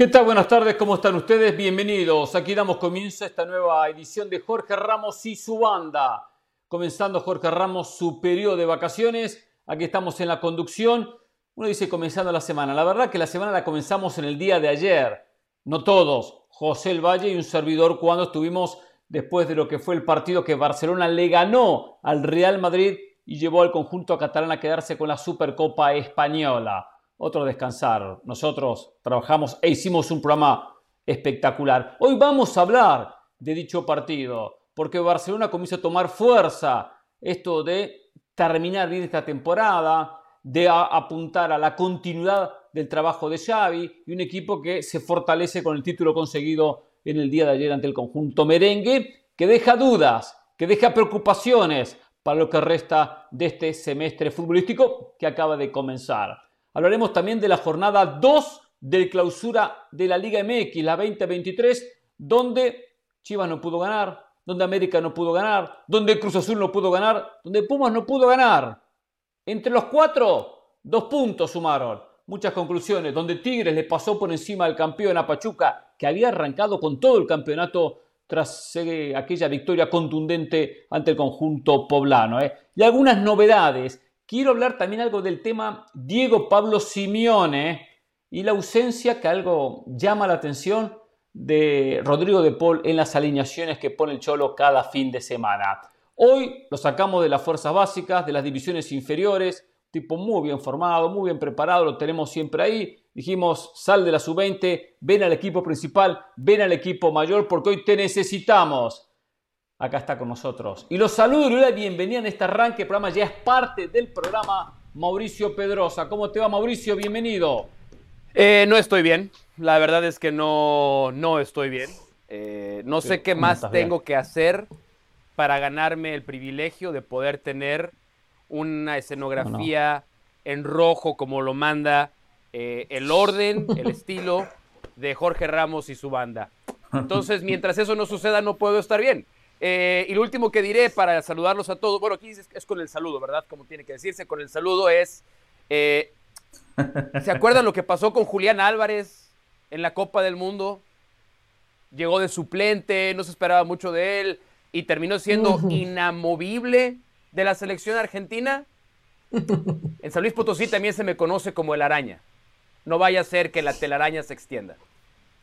¿Qué tal? Buenas tardes, ¿cómo están ustedes? Bienvenidos. Aquí damos comienzo a esta nueva edición de Jorge Ramos y su banda. Comenzando Jorge Ramos su periodo de vacaciones. Aquí estamos en la conducción. Uno dice comenzando la semana. La verdad que la semana la comenzamos en el día de ayer. No todos. José El Valle y un servidor cuando estuvimos después de lo que fue el partido que Barcelona le ganó al Real Madrid y llevó al conjunto catalán a quedarse con la Supercopa Española otro descansar. Nosotros trabajamos e hicimos un programa espectacular. Hoy vamos a hablar de dicho partido, porque Barcelona comienza a tomar fuerza esto de terminar bien esta temporada, de apuntar a la continuidad del trabajo de Xavi y un equipo que se fortalece con el título conseguido en el día de ayer ante el conjunto merengue, que deja dudas, que deja preocupaciones para lo que resta de este semestre futbolístico que acaba de comenzar. Hablaremos también de la jornada 2 del clausura de la Liga MX, la 2023, donde Chivas no pudo ganar, donde América no pudo ganar, donde Cruz Azul no pudo ganar, donde Pumas no pudo ganar. Entre los cuatro, dos puntos sumaron. Muchas conclusiones, donde Tigres le pasó por encima al campeón a Pachuca, que había arrancado con todo el campeonato tras eh, aquella victoria contundente ante el conjunto poblano. ¿eh? Y algunas novedades Quiero hablar también algo del tema Diego Pablo Simeone y la ausencia que algo llama la atención de Rodrigo de Paul en las alineaciones que pone el Cholo cada fin de semana. Hoy lo sacamos de las fuerzas básicas, de las divisiones inferiores, tipo muy bien formado, muy bien preparado, lo tenemos siempre ahí. Dijimos, sal de la sub-20, ven al equipo principal, ven al equipo mayor, porque hoy te necesitamos acá está con nosotros. Y los saludo y le doy la bienvenida en este arranque. El programa ya es parte del programa Mauricio Pedrosa. ¿Cómo te va, Mauricio? Bienvenido. Eh, no estoy bien. La verdad es que no, no estoy bien. Eh, no sé qué más tengo que hacer para ganarme el privilegio de poder tener una escenografía en rojo como lo manda eh, el orden, el estilo de Jorge Ramos y su banda. Entonces, mientras eso no suceda, no puedo estar bien. Eh, y lo último que diré para saludarlos a todos, bueno, aquí es, con el saludo, ¿verdad? Como tiene que decirse, con el saludo es, eh, ¿se acuerdan lo que pasó con Julián Álvarez en la Copa del Mundo? Llegó de suplente, no se esperaba mucho de él y terminó siendo inamovible de la selección argentina. En San Luis Potosí también se me conoce como el araña. No vaya a ser que la telaraña se extienda.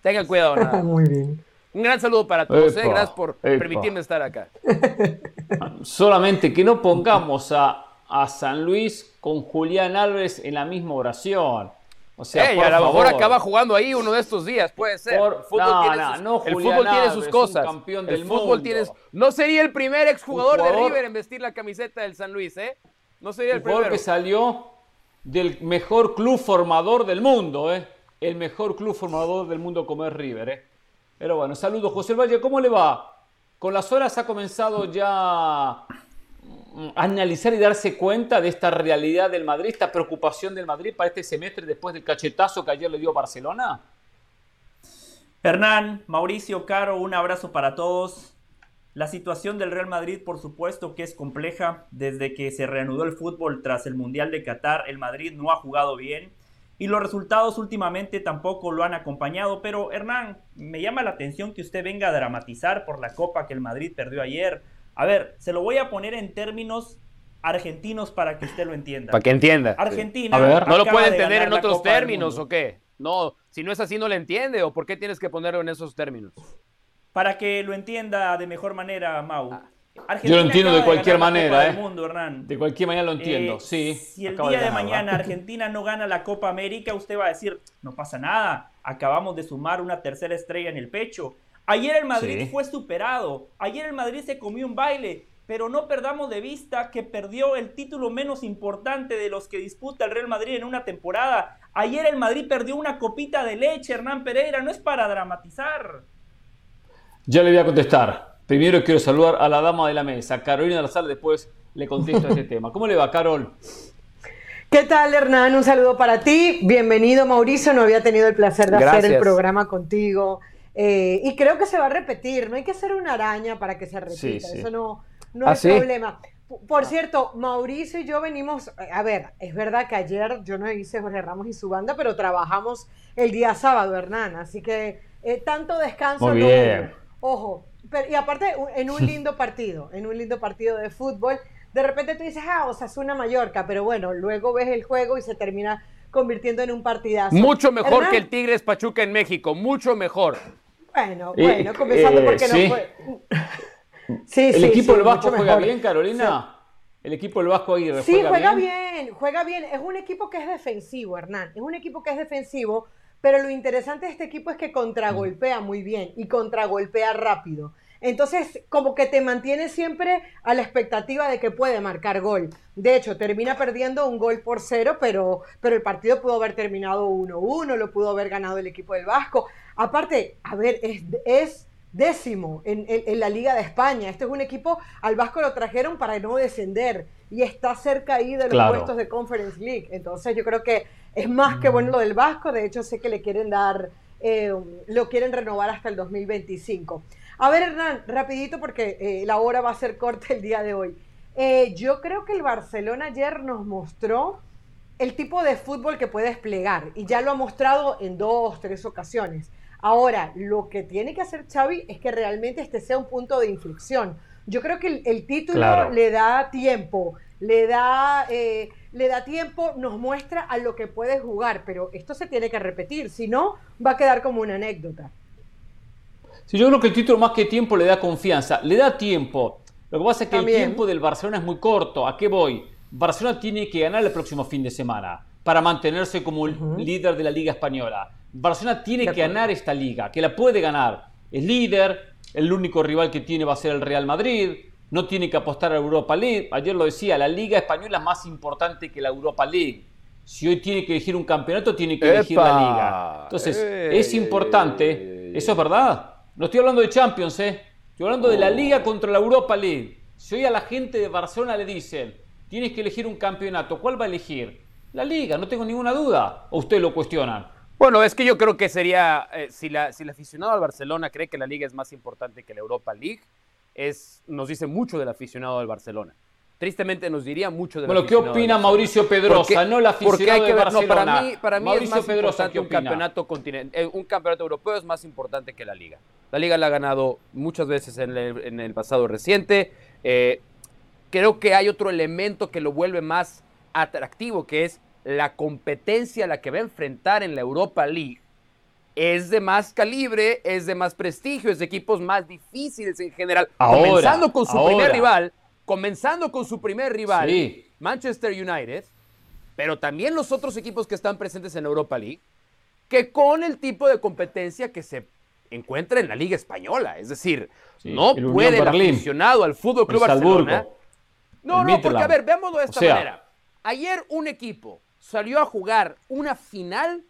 Tengan cuidado. Nada. Muy bien. Un gran saludo para todos, ¿eh? gracias por permitirme estar acá. Solamente que no pongamos a, a, San Luis con Julián Álvarez en la misma oración. O sea, a lo mejor acaba jugando ahí uno de estos días, puede ser. el fútbol, tiene, sus, cosas. Campeón del el fútbol tiene No sería el primer exjugador de River en vestir la camiseta del San Luis, ¿eh? No sería el primero. que salió del mejor club formador del mundo, ¿eh? El mejor club formador del mundo como es River, ¿eh? Pero bueno, saludos José Valle, ¿cómo le va? Con las horas ha comenzado ya a analizar y darse cuenta de esta realidad del Madrid, esta preocupación del Madrid para este semestre después del cachetazo que ayer le dio Barcelona. Hernán, Mauricio, Caro, un abrazo para todos. La situación del Real Madrid, por supuesto que es compleja. Desde que se reanudó el fútbol tras el Mundial de Qatar, el Madrid no ha jugado bien y los resultados últimamente tampoco lo han acompañado. Pero Hernán, me llama la atención que usted venga a dramatizar por la copa que el Madrid perdió ayer. A ver, se lo voy a poner en términos argentinos para que usted lo entienda. Para que entienda. Argentina. A ver. ¿No lo puede entender en otros términos o qué? No, si no es así no le entiende o por qué tienes que ponerlo en esos términos. Para que lo entienda de mejor manera, Mau. Ah. Yo lo entiendo de cualquier manera, ¿eh? Mundo, De cualquier manera lo entiendo, eh, sí. Si el día de, mañana Argentina no gana la Copa América, usted va a decir, no pasa nada, acabamos de sumar una tercera estrella en el pecho. Ayer el Madrid fue superado, ayer el Madrid se comió un baile, pero no perdamos de vista que perdió el título menos importante de los que disputa el Real Madrid en una temporada. Ayer el Madrid perdió una copita de leche, Hernán Pereira, no es para dramatizar. Ya le voy a contestar. Primero quiero saludar a la dama de la mesa, Carolina Lazar, después le contesto a este tema. ¿Cómo le va, Carol? ¿Qué tal, Hernán? Un saludo para ti. Bienvenido, Mauricio. No había tenido el placer de hacer el programa contigo. Eh, y creo que se va a repetir. No hay que ser una araña para que se repita. Eso no, no es problema. Por cierto, Mauricio y yo venimos, a ver, es verdad que ayer yo no hice Jorge Ramos y su banda, pero trabajamos el día sábado, Hernán, así que eh, tanto descanso. Muy bien. Ojo, y aparte en un lindo partido, en un lindo partido de fútbol, de repente tú dices, ah, o sea, es una Mallorca, pero bueno, luego ves el juego y se termina convirtiendo en un partidazo. Mucho mejor que el Tigres Pachuca en México, mucho mejor. Bueno, bueno, comenzando porque eh, no fue. Sí, ¿El equipo del Vasco juega bien, Carolina? El equipo del Vasco ahí Sí, juega bien? juega bien. Es un equipo que es defensivo, Hernán. Es un equipo que es defensivo, pero lo interesante de este equipo es que contragolpea muy bien y contragolpea rápido. Entonces, como que te mantiene siempre a la expectativa de que puede marcar gol. De hecho, termina perdiendo un gol por cero, pero, pero el partido pudo haber terminado 1-1, lo pudo haber ganado el equipo del Vasco. Aparte, a ver, es, es décimo en, la Liga de España. Este es un equipo, al Vasco lo trajeron para no descender y está cerca ahí de los puestos de Conference League. Entonces yo creo que es más que bueno lo del Vasco. De hecho, sé que le quieren dar, eh, lo quieren renovar hasta el 2025. A ver, Hernán, rapidito porque eh, la hora va a ser corta el día de hoy. Eh, yo creo que el Barcelona ayer nos mostró el tipo de fútbol que puede desplegar y ya lo ha mostrado en dos, tres ocasiones. Ahora, lo que tiene que hacer Xavi es que realmente este sea un punto de inflexión. Yo creo que el, título le da tiempo, le da, eh, le da tiempo, nos muestra a lo que puede jugar, pero esto se tiene que repetir, si no, va a quedar como una anécdota. Sí, yo creo que el título más que tiempo le da confianza, le da tiempo. Lo que pasa es que el tiempo del Barcelona es muy corto. ¿A qué voy? Barcelona tiene que ganar el próximo fin de semana para mantenerse como el líder de la Liga Española. Barcelona tiene que ganar esta liga, que la puede ganar. Es líder, el único rival que tiene va a ser el Real Madrid, no tiene que apostar a Europa League. Ayer lo decía, la Liga Española es más importante que la Europa League. Si hoy tiene que elegir un campeonato, tiene que elegir la liga. Entonces, es importante, eso es verdad. No estoy hablando de Champions, ¿eh? Estoy hablando de la Liga contra la Europa League. Si hoy a la gente de Barcelona le dicen, tienes que elegir un campeonato, ¿cuál va a elegir? La Liga, no tengo ninguna duda. ¿O usted lo cuestionan? Bueno, es que yo creo que sería, eh, si, la, si el aficionado al Barcelona cree que la Liga es más importante que la Europa League, es, nos dice mucho del aficionado del Barcelona tristemente nos diría mucho de Bueno, ¿qué opina Mauricio Pedrosa? no la aficionado de Barcelona. para mí, para mí es más Pedrosa, importante un campeonato, eh, un campeonato europeo es más importante que la Liga. La Liga la ha ganado muchas veces en el, pasado reciente. Eh, creo que hay otro elemento que lo vuelve más atractivo, que es la competencia a la que va a enfrentar en la Europa League. Es de más calibre, es de más prestigio, es de equipos más difíciles en general. comenzando con su primer rival, comenzando con su primer rival, Manchester United, pero también los otros equipos que están presentes en Europa League, que con el tipo de competencia que se encuentra en la Liga Española. Es decir, no puede el aficionado al Fútbol Club Barcelona. No, no, porque a ver, veámoslo de esta manera. Ayer un equipo salió a jugar una final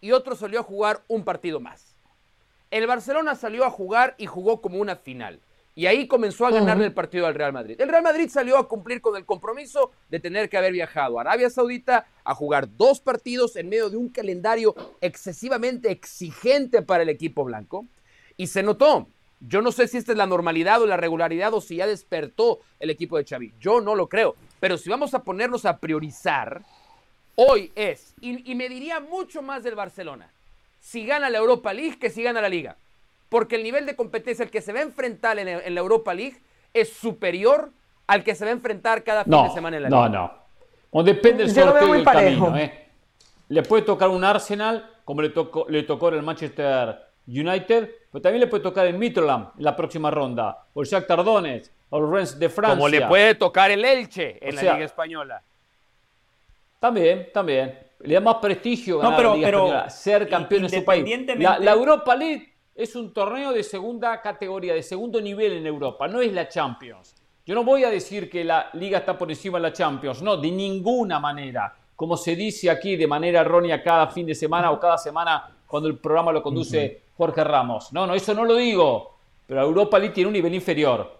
y otro salió a jugar un partido más. El Barcelona salió a jugar y jugó como una final. Y ahí comenzó a ganarle el partido al Real Madrid. El Real Madrid salió a cumplir con el compromiso de tener que haber viajado a Arabia Saudita a jugar dos partidos en medio de un calendario excesivamente exigente para el equipo blanco. Y se notó. Yo no sé si esta es la normalidad o la regularidad o si ya despertó el equipo de Xavi. Yo no lo creo. Pero si vamos a ponernos a priorizar, hoy es, y, y me diría mucho más del Barcelona, si gana la Europa League que si gana la Liga porque el nivel de competencia al que se va a enfrentar en, la Europa League es superior al que se va a enfrentar cada fin de semana en la Liga. No, no. O depende del sorteo del camino. ¿eh? Le puede tocar un Arsenal, como le tocó, le tocó el Manchester United, pero también le puede tocar el Midland en la próxima ronda, o el Shakhtar Donetsk, o el Rennes de Francia. Como le puede tocar el Elche en la Liga Española. También, también. Le da más prestigio ganar la Liga ser campeón en su país. la Europa League es un torneo de segunda categoría, de segundo nivel en Europa, no es la Champions. Yo no voy a decir que la liga está por encima de la Champions, no, de ninguna manera. Como se dice aquí de manera errónea cada fin de semana o cada semana cuando el programa lo conduce Jorge Ramos. No, no, eso no lo digo. Pero Europa League tiene un nivel inferior.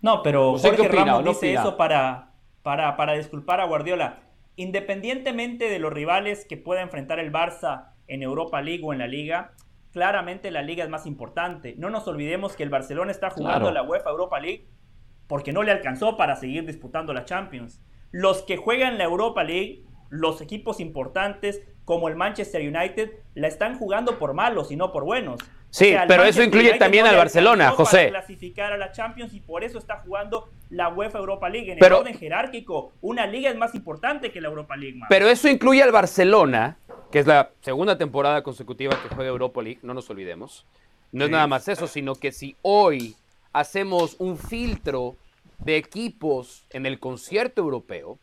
No, pero Jorge Ramos dice eso para, para, para disculpar a Guardiola. Independientemente de los rivales que pueda enfrentar el Barça en Europa League o en la Liga, claramente la liga es más importante. No nos olvidemos que el Barcelona está jugando la UEFA Europa League porque no le alcanzó para seguir disputando la Champions. Los que juegan la Europa League, los equipos importantes como el Manchester United, la están jugando por malos y no por buenos. Sí, pero eso incluye también al Barcelona, José. Para clasificar a la Champions y por eso está jugando la UEFA Europa League. En el orden jerárquico, una liga es más importante que la Europa League. Pero eso incluye al Barcelona, que es la segunda temporada consecutiva que juega Europa League, no nos olvidemos. No es nada más eso, sino que si hoy hacemos un filtro de equipos en el concierto europeo,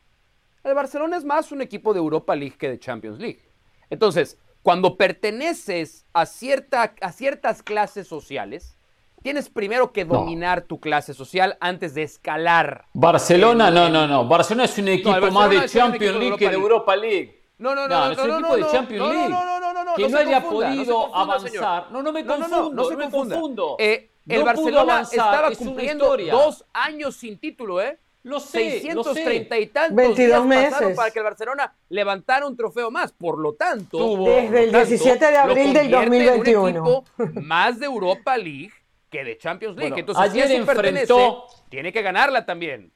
el Barcelona es más un equipo de Europa League que de Champions League. Entonces, cuando perteneces a, cierta, a ciertas clases sociales, tienes primero que dominar tu clase social antes de escalar. Barcelona, no, no, no. Barcelona es un equipo más de Champions League que de Europa League. No, no, no, no, es un equipo de Champions League. No, no, no, no, que no, haya podido avanzar. No, no me confundo, no, se me confundo. Eh, el Barcelona estaba cumpliendo dos años sin título, ¿eh? Lo sé, 630 y tantos 22 meses para que el Barcelona levantara un trofeo más. Por lo tanto, desde el 17 de abril del 2021, más de Europa League que de Champions League. Entonces, ayer enfrentó, tiene que ganarla también.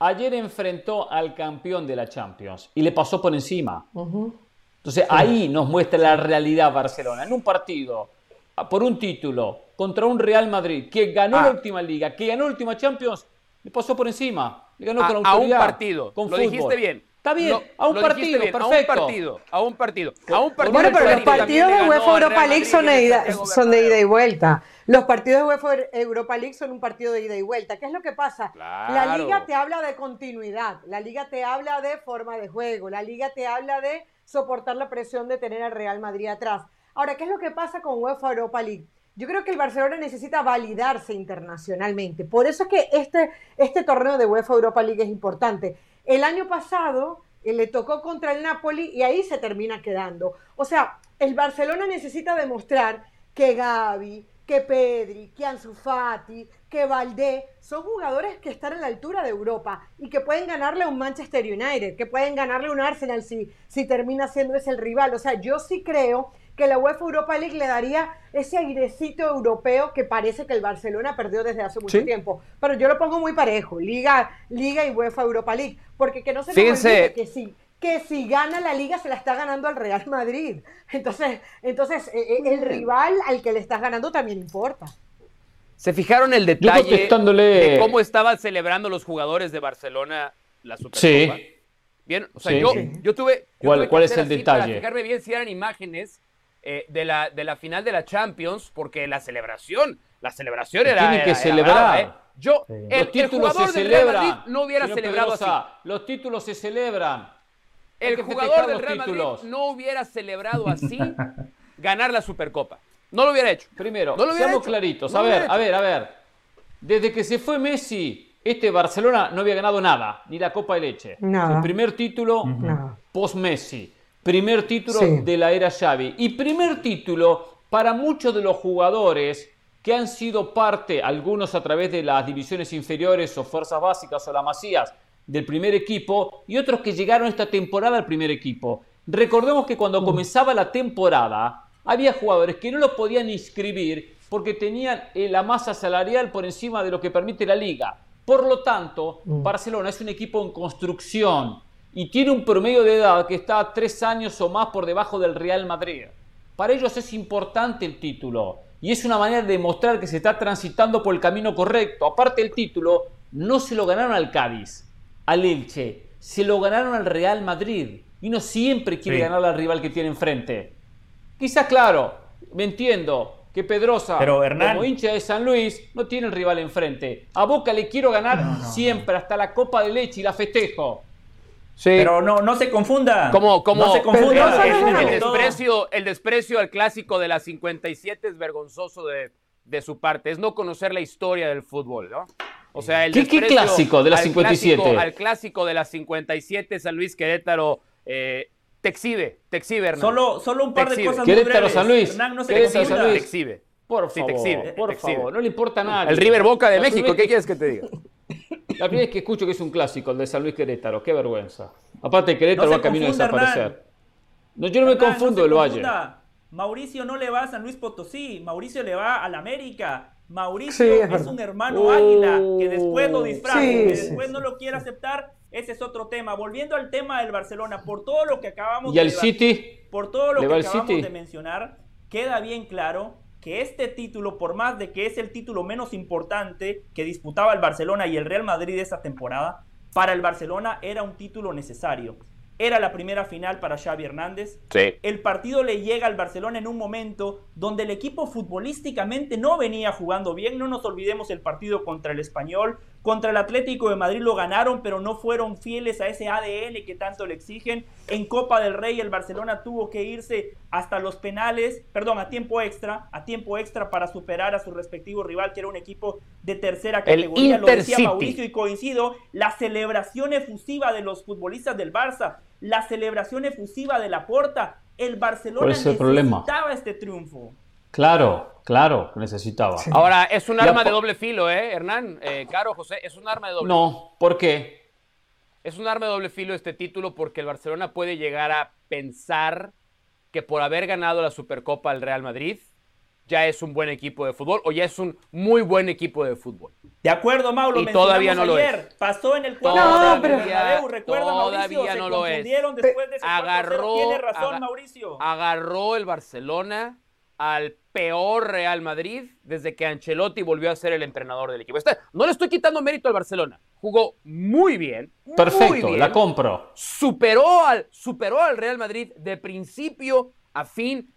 Ayer enfrentó al campeón de la Champions y le pasó por encima. Entonces ahí nos muestra la realidad Barcelona. En un partido, por un título, contra un Real Madrid que ganó la ah. última liga, que ganó la última Champions, le pasó por encima. Le ganó con autoridad. A un partido. Con lo dijiste bien. Está bien, a un partido, perfecto. A un partido, a un partido, a un partido. Bueno, pero los partidos de UEFA Europa League son de, ida, son de ida y vuelta. Los partidos de UEFA Europa League son un partido de ida y vuelta. ¿Qué es lo que pasa? La liga te habla de continuidad, la liga te habla de forma de juego, la liga te habla de soportar la presión de tener al Real Madrid atrás. Ahora, ¿qué es lo que pasa con UEFA Europa League? Yo creo que el Barcelona necesita validarse internacionalmente. Por eso es que este, este torneo de UEFA Europa League es importante. El año pasado eh, le tocó contra el Napoli y ahí se termina quedando. O sea, el Barcelona necesita demostrar que Gaby, que Pedri, que Ansu Fati, que Valdé son jugadores que están a la altura de Europa y que pueden ganarle a un Manchester United, que pueden ganarle a un Arsenal si, si termina siendo ese el rival. O sea, yo sí creo que la UEFA Europa League le daría ese airecito europeo que parece que el Barcelona perdió desde hace mucho tiempo. Pero yo lo pongo muy parejo, Liga, Liga y UEFA Europa League, porque que no se nos olvide que sí que si gana la liga se la está ganando al Real Madrid. Entonces, entonces eh, eh, el rival al que le estás ganando también importa. ¿Se fijaron el detalle de cómo estaban celebrando los jugadores de Barcelona la Supercopa? Sí. Bien, o sea, yo, yo, tuve. ¿Cuál, ¿cuál es el detalle? Para fijarme bien si eran imágenes eh, de, la, de la final de la Champions, porque la celebración, la celebración era. Tienen que celebrar. ¿eh? Yo, el, el, jugador del Real Madrid no hubiera celebrado así. Los títulos se celebran. El jugador del Real Madrid no hubiera celebrado así ganar la Supercopa. No lo hubiera hecho. Primero, seamos claritos. a ver, a ver, a ver. Desde que se fue Messi, este Barcelona no había ganado nada, ni la Copa de Leche. El primer título post-Messi. Primer título de la era Xavi. Y primer título para muchos de los jugadores que han sido parte, algunos a través de las divisiones inferiores o fuerzas básicas o la masías del primer equipo, y otros que llegaron esta temporada al primer equipo. Recordemos que cuando mm. comenzaba la temporada, había jugadores que no lo podían inscribir porque tenían eh, la masa salarial por encima de lo que permite la liga. Por lo tanto, mm. Barcelona es un equipo en construcción y tiene un promedio de edad que está tres años o más por debajo del Real Madrid. Para ellos es importante el título y es una manera de demostrar que se está transitando por el camino correcto. Aparte del título, no se lo ganaron al Cádiz, al Elche, se lo ganaron al Real Madrid y no siempre quiere ganar al rival que tiene enfrente. Quizás, claro, me entiendo, que Pedrosa, como hincha de San Luis, no tiene el rival enfrente. A Boca le quiero ganar siempre, hasta la Copa de Leche y la festejo. Pero no, no se confunda. Como, como no se confunda. El, desprecio, el desprecio al clásico de la 57 es vergonzoso de, de, su parte. Es no conocer la historia del fútbol, ¿no? O sea, el ¿Qué, clásico de la 57? Al clásico, al clásico de la 57, San Luis Querétaro, eh, te exhibe, te exhibe, Hernán. Solo, solo un par de cosas Querétaro, San Luis. Hernán, no se Querétaro, San Luis. Te exhibe. Por favor, te exhibe, por favor, no le importa nada. El River Boca de México, ¿qué quieres que te diga? La primera vez que escucho que es un clásico, el de San Luis Querétaro. Qué vergüenza. Aparte, Querétaro va a camino a desaparecer. No, yo no me confundo del Valle. Mauricio no le va a San Luis Potosí. Mauricio le va al América. Mauricio es, un hermano águila que después lo disfraza, que después no lo quiere aceptar. Ese es otro tema. Volviendo al tema del Barcelona, por todo lo que acabamos ¿Y de City? por todo lo que acabamos de mencionar, queda bien claro que este título, por más de que es el título menos importante que disputaba el Barcelona y el Real Madrid esa temporada, para el Barcelona era un título necesario. Era la primera final para Xavi Hernández. El partido le llega al Barcelona en un momento donde el equipo futbolísticamente no venía jugando bien. No nos olvidemos el partido contra el Español. Contra el Atlético de Madrid lo ganaron, pero no fueron fieles a ese ADN que tanto le exigen. En Copa del Rey el Barcelona tuvo que irse hasta los penales, perdón, a tiempo extra, a tiempo extra para superar a su respectivo rival, que era un equipo de tercera categoría. lo decía Mauricio y coincido, la celebración efusiva de los futbolistas del Barça la celebración efusiva de la porta. El Barcelona necesitaba este triunfo. Claro, claro, necesitaba. Ahora, es un arma de doble filo, ¿eh, Hernán? Eh, Caro, José, es un arma de doble filo. No, ¿por qué? Es un arma de doble filo este título porque el Barcelona puede llegar a pensar que por haber ganado la Supercopa al Real Madrid, ya es un buen equipo de fútbol o ya es un muy buen equipo de fútbol. De acuerdo, Mauro. Y todavía no lo es. Pasó en el cuadro no, pero... recuerda, todavía no lo es. Después de ese agarró, Tiene razón, Mauricio. Agarró el Barcelona al peor Real Madrid desde que Ancelotti volvió a ser el entrenador del equipo. no le estoy quitando mérito al Barcelona. Jugó muy bien. Perfecto, la compro. Superó al, superó al Real Madrid de principio a fin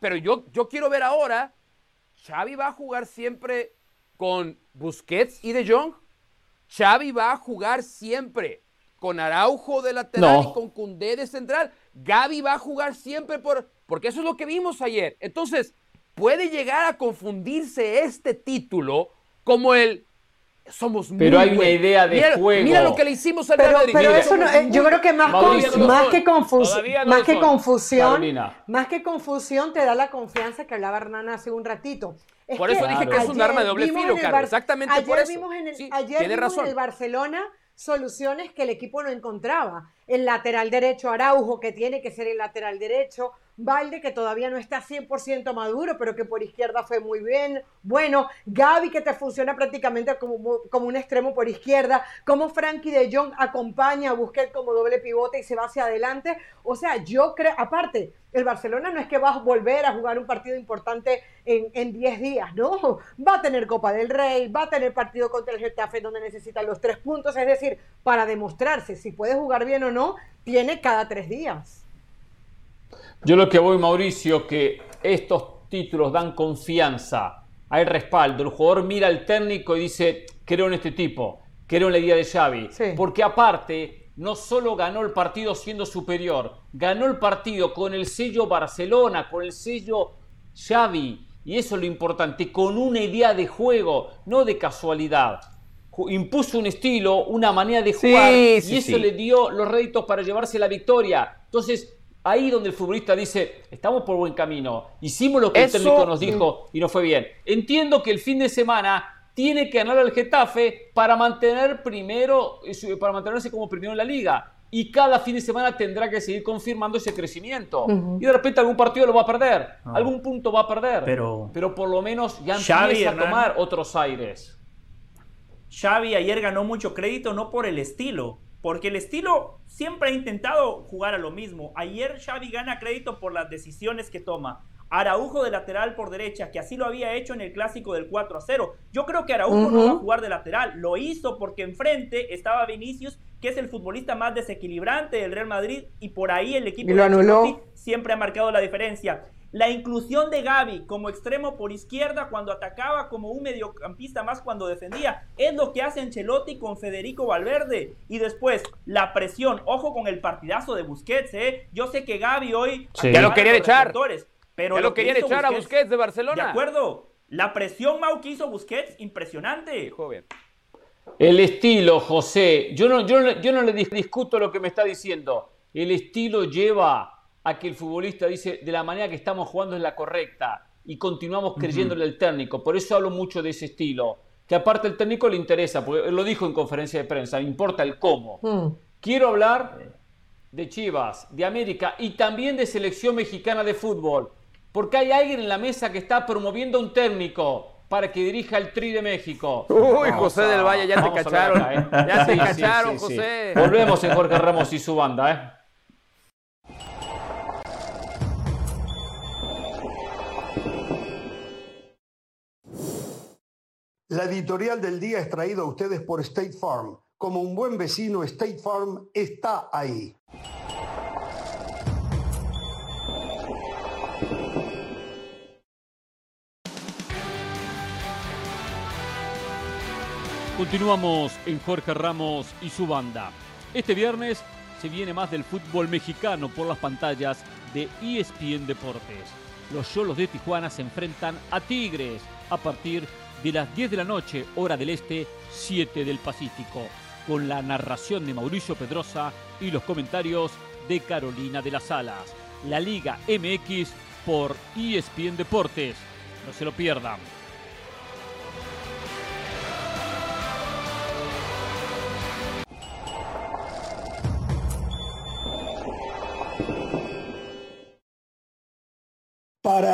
pero yo, yo quiero ver ahora, Xavi va a jugar siempre con Busquets y De Jong. Xavi va a jugar siempre con Araujo de lateral y con Cundé de central. Gaby va a jugar siempre por, porque eso es lo que vimos ayer. Entonces, puede llegar a confundirse este título como el somos Pero hay una idea de juego. Mira lo que le hicimos al pero, Madrid. Pero eso no, eh, yo creo que más, más que, confusión, más que confusión, más que confusión te da la confianza que hablaba Hernán hace un ratito. por eso dije que es un arma de doble filo, Carlos. Exactamente por eso. Vimos en el, ayer vimos en el Barcelona soluciones que el equipo no encontraba. El lateral derecho Araujo, que tiene que ser el lateral derecho. Valde, que todavía no está 100% maduro, pero que por izquierda fue muy bien. Bueno, Gaby, que te funciona prácticamente como, como un extremo por izquierda. Como Frankie de Jong acompaña a Busquets como doble pivote y se va hacia adelante. O sea, yo creo, aparte, el Barcelona no es que va a volver a jugar un partido importante en 10 días, no. Va a tener Copa del Rey, va a tener partido contra el Getafe donde necesita los tres puntos. Es decir, para demostrarse si puede jugar bien o no, tiene cada tres días. Yo lo que voy, Mauricio, que estos títulos dan confianza, hay respaldo. El jugador mira al técnico y dice, creo en este tipo, creo en la idea de Xavi. Porque aparte, no solo ganó el partido siendo superior, ganó el partido con el sello Barcelona, con el sello Xavi. Y eso es lo importante, con una idea de juego, no de casualidad. Impuso un estilo, una manera de jugar, y eso le dio los réditos para llevarse la victoria. Entonces, ahí donde el futbolista dice, estamos por buen camino, hicimos lo que el técnico nos dijo y no fue bien. Entiendo que el fin de semana tiene que ganar al Getafe para mantener primero, eh, para mantenerse como primero en la liga. Y cada fin de semana tendrá que seguir confirmando ese crecimiento. Y de repente algún partido lo va a perder, ah. algún punto va a perder. Pero, pero por lo menos ya empieza a tomar otros aires. Xavi ayer ganó mucho crédito no por el estilo, porque el estilo siempre ha intentado jugar a lo mismo. Ayer Xavi gana crédito por las decisiones que toma. Araujo de lateral por derecha, que así lo había hecho en el clásico del 4 a 0. Yo creo que Araujo no va a jugar de lateral. Lo hizo porque enfrente estaba Vinicius, que es el futbolista más desequilibrante del Real Madrid, y por ahí el equipo de siempre ha marcado la diferencia. La inclusión de Gaby como extremo por izquierda cuando atacaba, como un mediocampista más cuando defendía, es lo que hace Ancelotti con Federico Valverde. Y después, la presión. Ojo con el partidazo de Busquets, ¿eh? Yo sé que Gaby hoy... Ya lo querían echar. Pero ya lo, querían echar a Busquets de Barcelona. De acuerdo. La presión, Mau, que hizo Busquets, impresionante. Joven. El estilo, José. Yo no, yo, yo no le discuto lo que me está diciendo. El estilo lleva a que el futbolista dice de la manera que estamos jugando es la correcta y continuamos creyéndole al técnico. Por eso hablo mucho de ese estilo. Que aparte el técnico le interesa, porque él lo dijo en conferencia de prensa, importa el cómo. Quiero hablar de Chivas, de América y también de selección mexicana de fútbol. Porque hay alguien en la mesa que está promoviendo a un técnico para que dirija el Tri de México. Uy, José del Valle, ya te cacharon. ¿eh? Ya te cacharon, José. Volvemos en Jorge Ramos y su banda, ¿eh? La editorial del día es traída a ustedes por State Farm. Como un buen vecino, State Farm está ahí. Continuamos en Jorge Ramos y su banda. Este viernes se viene más del fútbol mexicano por las pantallas de ESPN Deportes. Los Cholos de Tijuana se enfrentan a Tigres a partir de de las 10 de la noche, hora del este, 7 del Pacífico, con la narración de Mauricio Pedrosa y los comentarios de Carolina de las Alas. La Liga MX por ESPN Deportes. No se lo pierdan.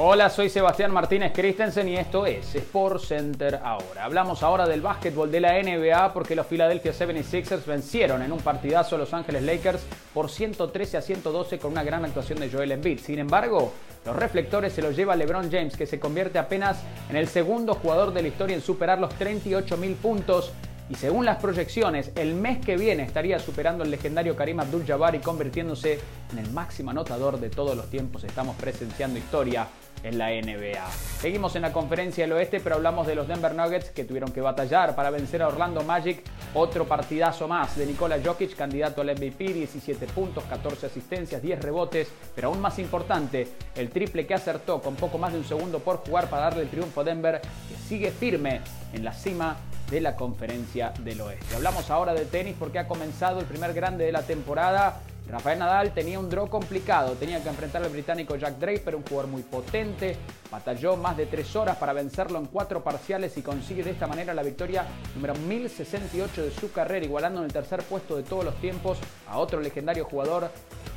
Hola, soy Sebastián Martínez Christensen y esto es Sport Center ahora. Hablamos ahora del básquetbol de la NBA porque los Philadelphia 76ers vencieron en un partidazo a Los Ángeles Lakers por 113 a 112 con una gran actuación de Joel Embiid. Sin embargo, los reflectores se los lleva LeBron James que se convierte apenas en el segundo jugador de la historia en superar los 38 mil puntos y según las proyecciones, el mes que viene estaría superando el legendario Karim Abdul-Jabbar y convirtiéndose en el máximo anotador de todos los tiempos. Estamos presenciando historia en la NBA. Seguimos en la conferencia del oeste, pero hablamos de los Denver Nuggets que tuvieron que batallar para vencer a Orlando Magic. Otro partidazo más de Nikola Jokic, candidato al MVP, 17 puntos, 14 asistencias, 10 rebotes, pero aún más importante, el triple que acertó con poco más de un segundo por jugar para darle el triunfo a Denver, que sigue firme en la cima de la conferencia del oeste. Hablamos ahora de tenis porque ha comenzado el primer grande de la temporada Rafael Nadal tenía un draw complicado, tenía que enfrentar al británico Jack Draper, un jugador muy potente, batalló más de tres horas para vencerlo en cuatro parciales y consigue de esta manera la victoria número 1068 de su carrera, igualando en el tercer puesto de todos los tiempos a otro legendario jugador,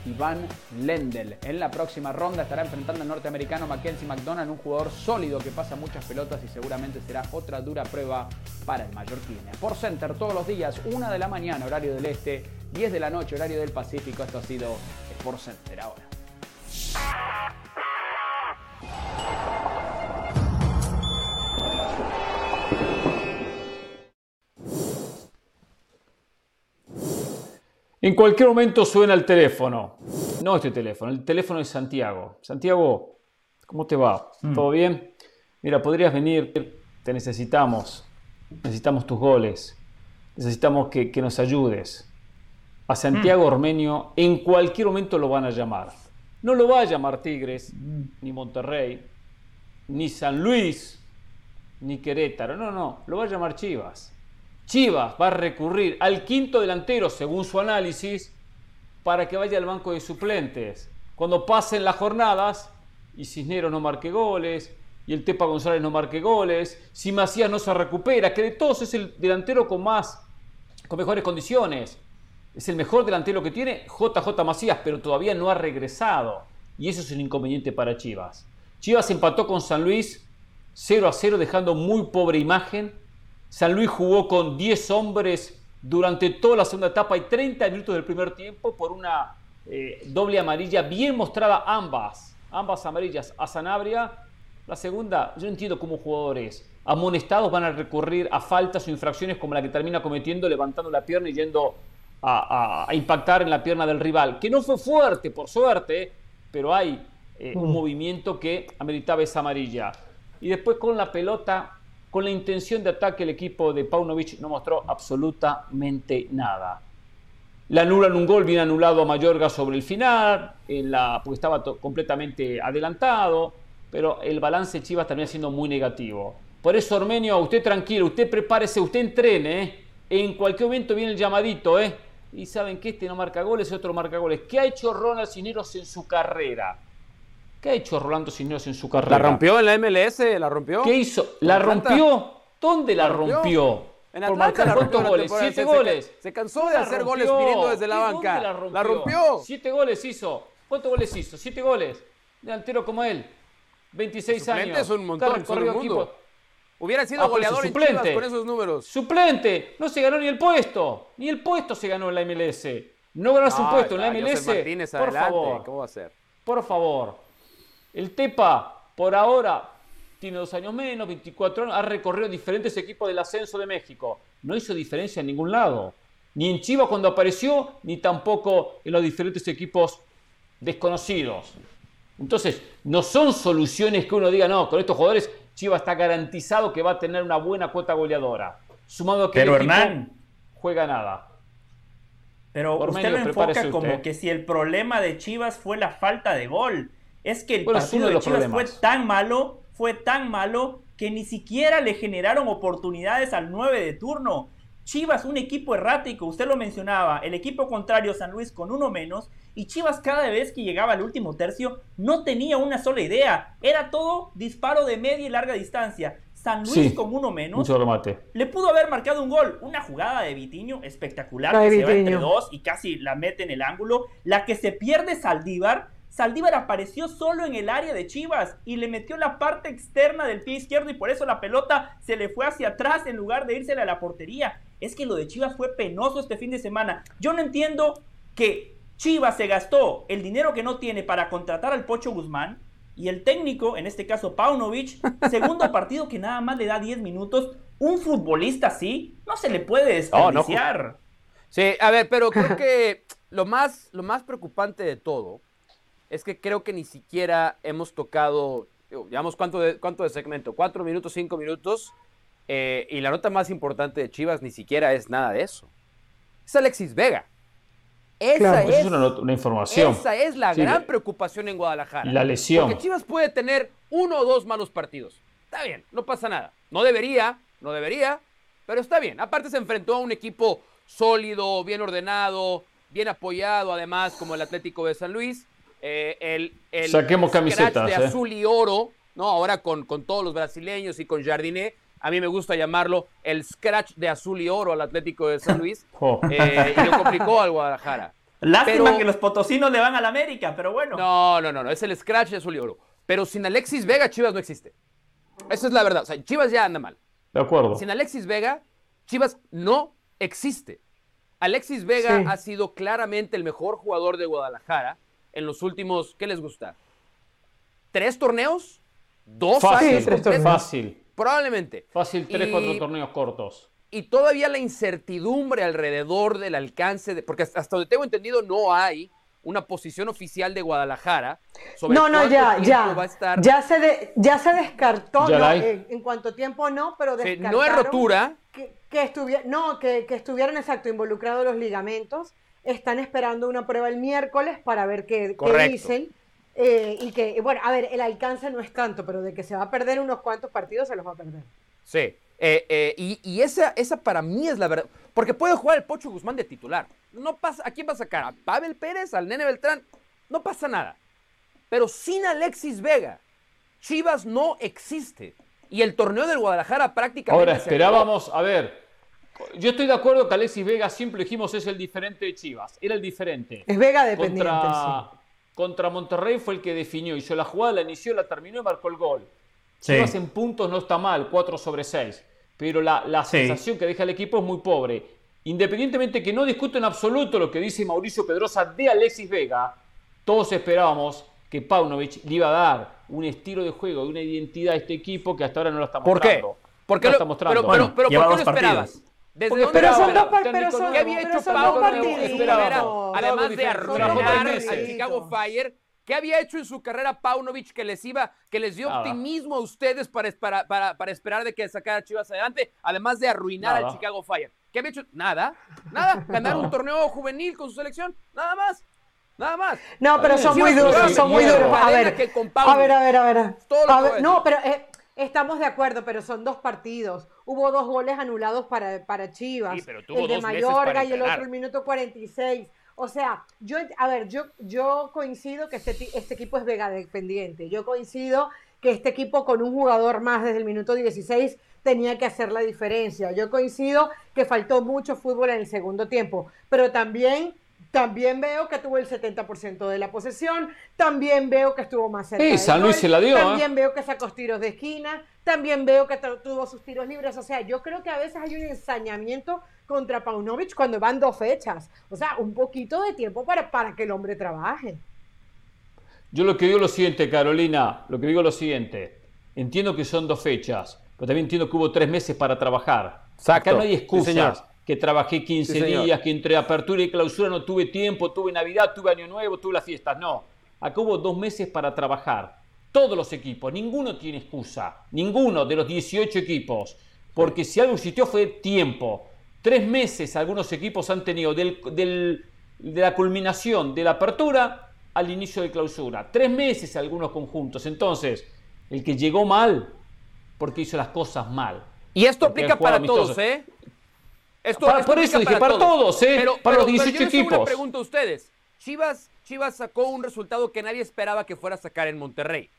Iván Lendl. En la próxima ronda estará enfrentando al norteamericano Mackenzie McDonald, un jugador sólido que pasa muchas pelotas y seguramente será otra dura prueba para el cliente. Por Center todos los días, una de la mañana, horario del este 10 de la noche, horario del Pacífico. Esto ha sido Sport Center ahora. En cualquier momento suena el teléfono. No este teléfono, el teléfono de Santiago. Santiago, ¿cómo te va? Mm. ¿Todo bien? Mira, podrías venir, te necesitamos. Necesitamos tus goles. Necesitamos que, que nos ayudes a Santiago mm. Ormeño, en cualquier momento lo van a llamar. No lo va a llamar Tigres, mm. ni Monterrey, ni San Luis, ni Querétaro. No, no, lo va a llamar Chivas. Chivas va a recurrir al quinto delantero, según su análisis, para que vaya al banco de suplentes. Cuando pasen las jornadas y Cisneros no marque goles, y el Tepa González no marque goles, si Macías no se recupera, que de todos es el delantero con más, con mejores condiciones. Es el mejor delantero que tiene JJ Macías, pero todavía no ha regresado. Y eso es el inconveniente para Chivas. Chivas empató con San Luis 0 a 0, dejando muy pobre imagen. San Luis jugó con 10 hombres durante toda la segunda etapa y 30 minutos del primer tiempo por una eh, doble amarilla bien mostrada ambas, ambas amarillas a Sanabria. La segunda, yo entiendo cómo jugadores amonestados van a recurrir a faltas o infracciones como la que termina cometiendo levantando la pierna y yendo a, impactar en la pierna del rival, que no fue fuerte, por suerte, pero hay eh, un mm. movimiento que ameritaba esa amarilla. Y después con la pelota, con la intención de ataque, el equipo de Paunovic no mostró absolutamente nada. Le anulan un gol bien anulado a Mayorga sobre el final, en la, porque estaba completamente adelantado, pero el balance Chivas termina siendo muy negativo. Por eso, Ormenio, usted tranquilo, usted prepárese, usted entrene, ¿eh? En cualquier momento viene el llamadito, ¿eh? Y saben que este no marca goles, otro marca goles. ¿Qué ha hecho Ronald Cisneros en su carrera? ¿Qué ha hecho Rolando Cisneros en su carrera? ¿La rompió en la MLS? ¿La rompió? ¿Qué hizo? ¿La rompió? ¿Dónde la rompió? En Atlanta ¿Cuántos goles? ¿Siete goles? Se, cansó de hacer goles pidiendo desde la banca. La rompió? la rompió? Siete goles hizo. ¿Cuántos goles hizo? Siete goles. Delantero como él. 26 años. es un montón. Corrió Hubiera sido ah, goleador en Chivas con esos números. Suplente. No se ganó ni el puesto. Ni el puesto se ganó en la MLS. No ganó su puesto en la MLS. por favor. ¿Cómo va a ser? Por favor. El Tepa, por ahora, tiene dos años menos, 24 años, ha recorrido diferentes equipos del ascenso de México. No hizo diferencia en ningún lado. Ni en Chivas cuando apareció, ni tampoco en los diferentes equipos desconocidos. Entonces, no son soluciones que uno diga, no, con estos jugadores Chivas está garantizado que va a tener una buena cuota goleadora. Sumado a que Pero Hernán juega nada. Pero usted lo enfoca como que si el problema de Chivas fue la falta de gol. Es que el partido de, Chivas fue tan malo, fue tan malo que ni siquiera le generaron oportunidades al 9 de turno. Chivas, un equipo errático, usted lo mencionaba, el equipo contrario San Luis con uno menos, y Chivas cada vez que llegaba al último tercio no tenía una sola idea, era todo disparo de media y larga distancia. San Luis con uno menos le pudo haber marcado un gol, una jugada de Vitiño espectacular que se va entre dos y casi la mete en el ángulo, la que se pierde Saldívar Saldívar apareció solo en el área de Chivas y le metió la parte externa del pie izquierdo y por eso la pelota se le fue hacia atrás en lugar de irse a la portería. Es que lo de Chivas fue penoso este fin de semana. Yo no entiendo que Chivas se gastó el dinero que no tiene para contratar al Pocho Guzmán y el técnico, en este caso Paunovic, segundo partido que nada más le da 10 minutos. Un futbolista así no se le puede desperdiciar. Sí, a ver, pero creo que lo más, lo más preocupante de todo es que creo que ni siquiera hemos tocado, digamos, ¿cuánto de, cuánto de segmento? ¿Cuatro minutos, cinco minutos? Eh, y la nota más importante de Chivas ni siquiera es nada de eso. Es Alexis Vega. Esa es, una, información. Esa es la gran preocupación en Guadalajara. La lesión. Porque Chivas puede tener uno o dos malos partidos. Está bien, no pasa nada. No debería, no debería, pero está bien. Aparte se enfrentó a un equipo sólido, bien ordenado, bien apoyado, además, como el Atlético de San Luis. Eh, el, el Saquemos camisetas, de ¿eh? azul y oro, ¿no? Ahora con, con todos los brasileños y con Jardiné, a mí me gusta llamarlo el scratch de azul y oro al Atlético de San Luis. Oh. Eh, y lo complicó al Guadalajara. Lástima que los potosinos le van al América, pero bueno. No, no, no, no, es el scratch de azul y oro. Pero sin Alexis Vega, Chivas no existe. Esa es la verdad. O sea, Chivas ya anda mal. De acuerdo. Sin Alexis Vega, Chivas no existe. Alexis Vega ha sido claramente el mejor jugador de Guadalajara en los últimos, ¿qué les gusta? ¿Tres torneos? ¿Dos Fácil, Tres Fácil. Probablemente. Fácil, tres, cuatro torneos cortos. Y todavía la incertidumbre alrededor del alcance, de, porque hasta donde tengo entendido no hay una posición oficial de Guadalajara sobre no, no, ya, ya, va a estar. Ya se, ya se descartó, en, cuanto tiempo no, pero descartaron No es rotura. Que, que no, que, que estuvieran, exacto, involucrados los ligamentos están esperando una prueba el miércoles para ver qué, dicen. Eh, y que, bueno, a ver, el alcance no es tanto, pero de que se va a perder unos cuantos partidos, se los va a perder. Sí, eh, eh, y, esa, esa para mí es la verdad. Porque puede jugar el Pocho Guzmán de titular. No pasa, ¿A quién va a sacar? ¿A Pavel Pérez? ¿Al Nene Beltrán? No pasa nada. Pero sin Alexis Vega, Chivas no existe. Y el torneo del Guadalajara prácticamente. Ahora esperábamos, a ver, yo estoy de acuerdo que Alexis Vega siempre dijimos es el diferente de Chivas. Era el diferente. Es Vega dependiente. Contra, contra Monterrey fue el que definió. Hizo la jugada, la inició, la terminó y marcó el gol. Chivas en puntos no está mal, 4 sobre 6. Pero la, sensación que deja el equipo es muy pobre. Independientemente que no discuto en absoluto lo que dice Mauricio Pedrosa de Alexis Vega, todos esperábamos que Paunovic le iba a dar un estilo de juego, una identidad a este equipo que hasta ahora no lo está mostrando. ¿Por qué? ¿Por qué lo, Pero, pero, pero ¿por qué lo esperabas? ¿Desde pero son dos pero son, ¿Qué había hecho Paunovic además de arruinar a Chicago Fire? ¿Qué había hecho en su carrera Paunovic que les iba, que les dio optimismo a ustedes para, para, para, para, esperar de que sacara Chivas adelante, además de arruinar al Chicago Fire? ¿Qué había hecho? Nada, nada. Ganar un torneo juvenil con su selección, nada más. Nada más. No, pero son muy duros, son muy duros. A ver, a ver, a ver, a ver. No, pero eh, Estamos de acuerdo, pero son dos partidos. Hubo dos goles anulados para, para Chivas. Sí, pero tuvo el de dos Mayorga y el otro el minuto 46. O sea, yo, a ver, yo, yo coincido que este, este equipo es Vega dependiente. Yo coincido que este equipo con un jugador más desde el minuto 16 tenía que hacer la diferencia. Yo coincido que faltó mucho fútbol en el segundo tiempo, pero también, también veo que tuvo el 70% de la posesión, también veo que estuvo más cerca. Sí, del San Luis gol, se la dio, ¿eh? También veo que sacó tiros de esquina, también veo que tu- tuvo sus tiros libres. O sea, yo creo que a veces hay un ensañamiento contra Paunovic cuando van dos fechas. O sea, un poquito de tiempo para, para que el hombre trabaje. Yo lo que digo es lo siguiente, Carolina, lo que digo es lo siguiente. Entiendo que son dos fechas, pero también entiendo que hubo tres meses para trabajar. Exacto. Acá no hay excusas. Que trabajé 15 Sí, señor. días, que entre apertura y clausura no tuve tiempo, tuve Navidad, tuve Año Nuevo, tuve las fiestas. No. Acá hubo dos meses para trabajar. Todos los equipos, ninguno tiene excusa. Ninguno de los 18 equipos. Porque si algo existió fue tiempo. Tres meses algunos equipos han tenido del, del- de la culminación de la apertura al inicio de clausura. Tres meses algunos conjuntos. Entonces, el que llegó mal, porque hizo las cosas mal. Y esto aplica para todos. ¿eh? Esto, Para- esto por eso dije, para todos, ¿eh? Para los 18 yo les hago una equipos. pregunta a ustedes. Chivas, Chivas sacó un resultado que nadie esperaba que fuera a sacar en Monterrey.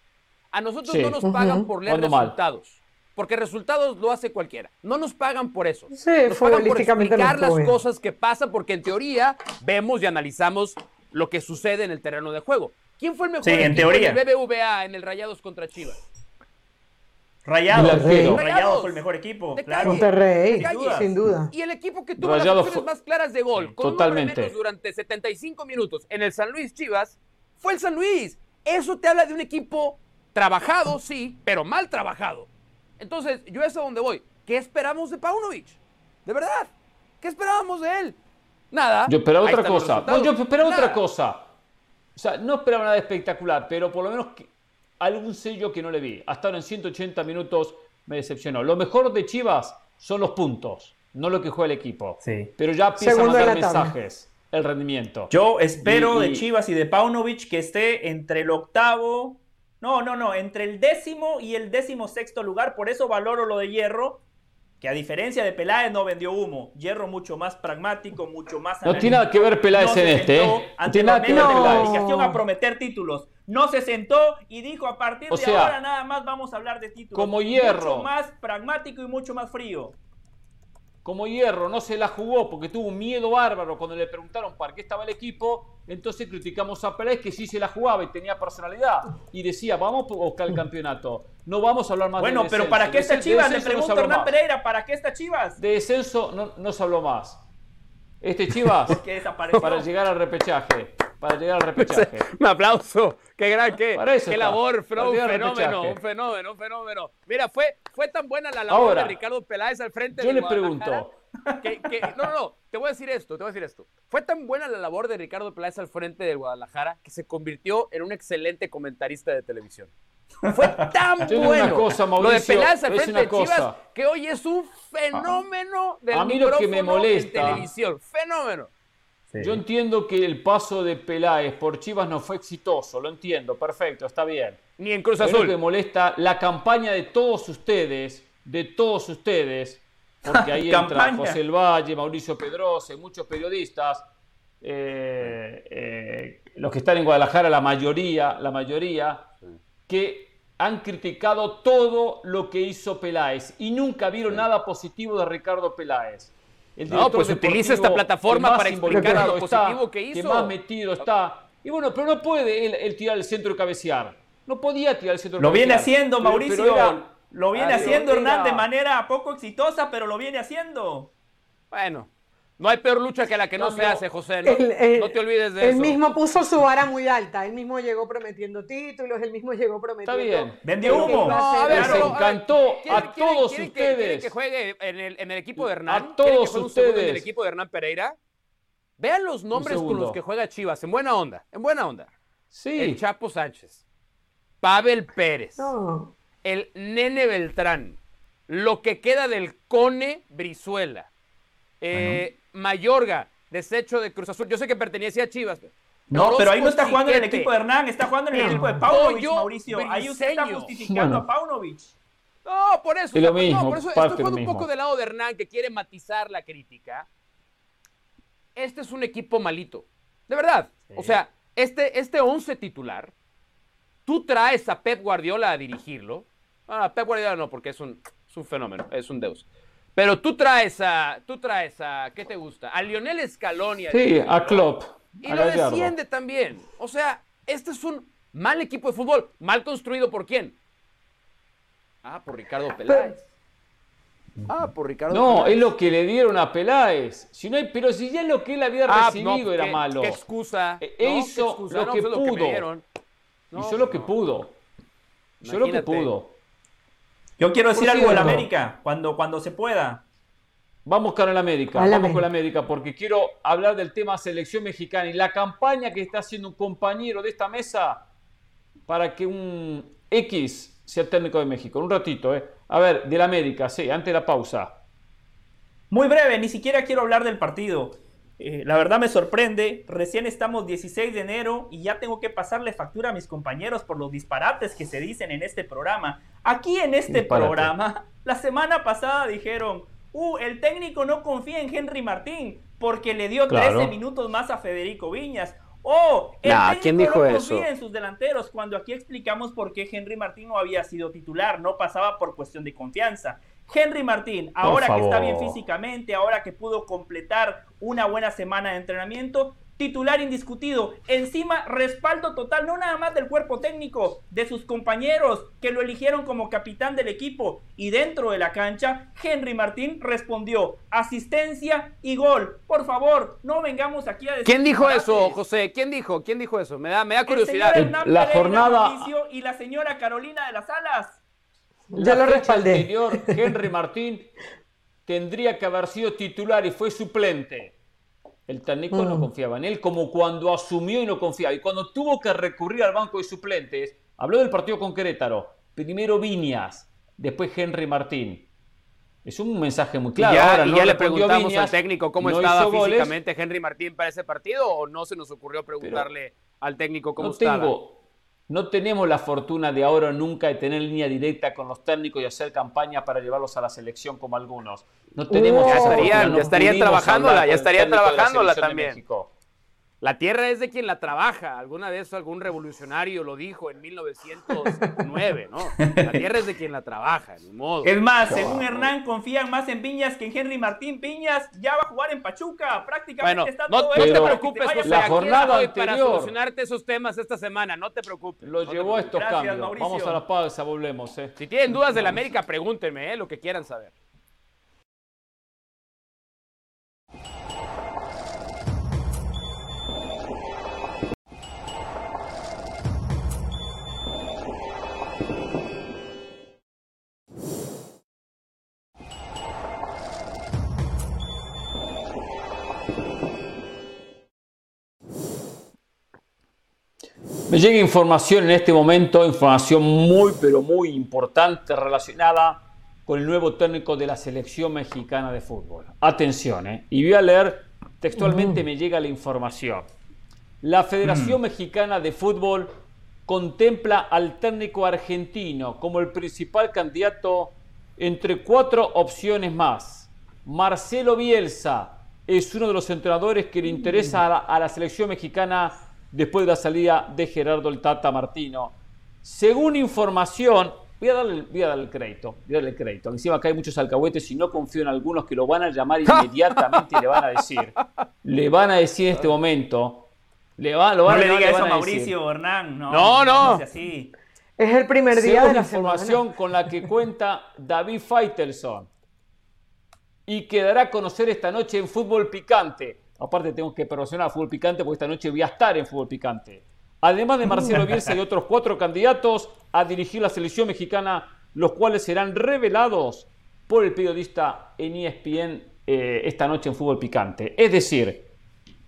A nosotros Sí. no nos pagan por leer mal. resultados. Porque resultados lo hace cualquiera. No nos pagan por eso. Sí, nos pagan por explicar las bien. cosas que pasan porque en teoría vemos y analizamos lo que sucede en el terreno de juego. ¿Quién fue el mejor Sí, en teoría. del BBVA en el Rayados contra Chivas? Rayados. Rayados fue el mejor equipo, De claro. calle. Monterrey, Sin duda. sin duda. Y el equipo que tuvo Rayados las opciones más claras de gol, con Totalmente. menos durante 75 minutos en el San Luis Chivas, fue el San Luis. Eso te habla de un equipo trabajado, sí, pero mal trabajado. Entonces, yo es a donde voy. ¿Qué esperamos de Paunovic? De verdad. ¿Qué esperábamos de él? Nada. Yo esperaba otra cosa. No, yo esperaba otra Nada. cosa. O sea, no esperaba nada espectacular, pero por lo menos que- algún sello que no le vi. Hasta ahora en 180 minutos me decepcionó. Lo mejor de Chivas son los puntos, no lo que juega el equipo. Sí. Pero ya empieza Segundo a de mandar mensajes, el rendimiento. Yo espero Y- y- de Chivas y de Paunovic que esté entre el octavo, no, no, no, entre el décimo y el décimo sexto lugar. Por eso valoro lo de Hierro, que a diferencia de Peláez no vendió humo. Hierro mucho más pragmático, mucho más No tiene nada que ver Peláez No en este, ¿eh? No tiene nada que ver. Peláez. comunicación a prometer títulos. No se sentó y dijo a partir O de sea, ahora nada más vamos a hablar de títulos. como Hierro. Mucho más pragmático y mucho más frío. Como Hierro no se la jugó porque tuvo un miedo bárbaro cuando le preguntaron para qué estaba el equipo, entonces criticamos a Peláez que sí se la jugaba y tenía personalidad y decía, vamos a buscar el campeonato, no vamos a hablar más Bueno, de pero descenso. ¿para qué está Chivas? Le pregunto a Hernán más. Pereira, ¿para qué está Chivas? De descenso no, no se habló más. Este Chivas, para llegar al repechaje, para llegar al repechaje. Un aplauso. Qué gran, qué, qué labor, Fro, un fenómeno, un fenómeno, un fenómeno. Mira, fue, fue tan buena la labor Ahora, de Ricardo Peláez al frente yo de le Guadalajara pregunto. que- que- no, no, no, te voy a decir esto, te voy a decir esto. Fue tan buena la labor de Ricardo Peláez al frente de Guadalajara que se convirtió en un excelente comentarista de televisión. Fue tan Yo bueno lo de Peláez al frente de Chivas cosa. que hoy es un fenómeno del A mí lo que me molesta- en televisión. Fenómeno. Yo entiendo que el paso de Peláez por Chivas no fue exitoso, lo entiendo, perfecto, está bien. Ni en Cruz Azul. que molesta la campaña de todos ustedes, de todos ustedes, porque ahí entra Campaña. José El Valle, Mauricio Pedrosa, muchos periodistas, eh, eh, los que están en Guadalajara, la mayoría, la mayoría, que han criticado todo lo que hizo Peláez y nunca vieron nada positivo de Ricardo Peláez. El No, pues utiliza esta plataforma para explicar lo positivo que hizo. más metido está. Y bueno, pero no puede él, él tirar el centro y cabecear. No podía tirar el centro y Lo viene haciendo Pero- Mauricio. pero era- lo viene haciendo era- Hernán de manera poco exitosa, pero lo viene haciendo. Bueno, no hay peor lucha que la que no, No, se hace, José. No, Él, él- no te olvides de él eso. mismo puso su vara muy alta, él mismo llegó prometiendo títulos, él mismo llegó prometiendo. bien. Vendió humo. No, a ver, Les pero, a ver, encantó ¿quieren- a quieren- todos quieren que- quieren ustedes. que juegue en el, en el equipo de Hernán? A ¿Quieren que todos segundo en el ustedes. equipo de Hernán Pereira? Vean los nombres con los que juega Chivas, en buena onda, en buena onda. Sí. El Chapo Sánchez, Pavel Pérez, No. el Nene Beltrán, lo que queda del Cone Brizuela, eh, Mayorga, desecho de Cruz Azul. Yo sé que pertenecía a Chivas. No, Orozco pero ahí no está jugando en el equipo de Hernán, está jugando en el equipo de Paunovic, Pollo Mauricio. Ahí usted está Briseño. justificando Bueno. a Paunovic. No, por eso. Es lo mismo, no, por eso parte estoy lo un poco del lado de Hernán que quiere matizar la crítica. Este es un equipo malito. De verdad. O sea, este, este 11 titular, tú traes a Pep Guardiola a dirigirlo. Ah, Pep Guardiola no, porque es un, es un fenómeno, es un deus. Pero tú traes a, tú traes a, ¿qué te gusta? A Lionel Scaloni. Sí, dirigirlo. a Klopp. Y a lo Gallardo. desciende también. O sea, este es un mal equipo de fútbol. ¿Mal construido por quién? Ah, por Ricardo Peláez. Ah, por Ricardo No, Peláez. es lo que le dieron a Peláez. Si no hay, pero si ya lo que él había Ah, recibido no, era qué- malo. Qué excusa. No, qué hizo excusa. lo No, que fue me pudo. Hizo lo que pudo. Hizo lo que pudo. Yo quiero decir algo del. América, cuando, cuando se pueda. Vamos con el América, vamos América. con el América, porque quiero hablar del tema selección mexicana y la campaña que está haciendo un compañero de esta mesa para que un X sea técnico de México. Un ratito, ¿eh? A ver, del América, sí, antes de la pausa. Muy breve, ni siquiera quiero hablar del partido. Eh, la verdad me sorprende, recién estamos 16 de enero y ya tengo que pasarle factura a mis compañeros por los disparates que se dicen en este programa. Aquí en este Disparate. programa, la semana pasada dijeron, uh, el técnico no confía en Henry Martín porque le dio Claro. 13 minutos más a Federico Viñas. Oh, el Nah, técnico ¿quién dijo no eso? confía en sus delanteros cuando aquí explicamos por qué Henry Martín no había sido titular, no pasaba por cuestión de confianza. Henry Martín, ahora que está bien físicamente, ahora que pudo completar una buena semana de entrenamiento, titular indiscutido. Encima, respaldo total, no nada más del cuerpo técnico, de sus compañeros que lo eligieron como capitán del equipo. Y dentro de la cancha, Henry Martín respondió asistencia y gol. Por favor, no vengamos aquí a decir. ¿Quién dijo eso, José? ¿Quién dijo? ¿Quién dijo eso? Me da, me da El curiosidad. señor Hernán La Pereira, jornada- Mauricio, y la señora Carolina de las Alas. Yo lo fecha respaldé. anterior, Henry Martín tendría que haber sido titular y fue suplente. El técnico no Mm. confiaba en él, como cuando asumió y no confiaba. Y cuando tuvo que recurrir al banco de suplentes, habló del partido con Querétaro. Primero Viñas, después Henry Martín. Es un mensaje muy Y claro. ya, Ahora, y no ya le preguntamos Viñas, al técnico cómo no estaba goles. físicamente Henry Martín para ese partido o no se nos ocurrió preguntarle al técnico cómo no estaba. tengo, no tenemos la fortuna de ahora o nunca de tener línea directa con los técnicos y hacer campaña para llevarlos a la selección como algunos. No tenemos Ya esa estarían- fortuna, ya no estarían pudimos trabajándola, ya estarían trabajándola también. La tierra es de quien la trabaja. Alguna vez algún revolucionario lo dijo en 1909, ¿no? La tierra es de quien la trabaja, ni modo. Es más, según Hernán, confían más en Viñas que en Henry Martín. Viñas ya va a jugar en Pachuca. Prácticamente Bueno, está no, todo no te preocupes, la aquí jornada estoy para solucionarte esos temas esta semana. No te preocupes. Lo no te llevó a estos Gracias, cambios. Mauricio. Vamos a la pausa, volvemos. ¿eh? Si tienen dudas del América, pregúntenme, ¿eh? lo que quieran saber. Llega información en este momento, información muy, pero muy importante relacionada con el nuevo técnico de la selección mexicana de fútbol. Atención, ¿eh? y voy a leer textualmente, me llega la información. La Federación Mexicana de Fútbol contempla al técnico argentino como el principal candidato entre cuatro opciones más. Marcelo Bielsa es uno de los entrenadores que le interesa a la, a la selección mexicana después de la salida de Gerardo el Tata Martino. Según información, voy a darle, voy a darle el crédito, voy a darle el crédito. Encima acá hay muchos alcahuetes y no confío en algunos que lo van a llamar inmediatamente y le van a decir. Le van a decir en este momento. Le va, lo No van, le le diga van eso a. Mauricio, Hernán. No, No, no. así. Es el primer día Según de la información semana. con la que cuenta David Faitelson y que dará a conocer esta noche en Fútbol Picante. Aparte tengo que promocionar a Fútbol Picante porque esta noche voy a estar en Fútbol Picante. Además de Marcelo Bielsa y otros cuatro candidatos a dirigir la selección mexicana, los cuales serán revelados por el periodista en ESPN eh, esta noche en Fútbol Picante. Es decir,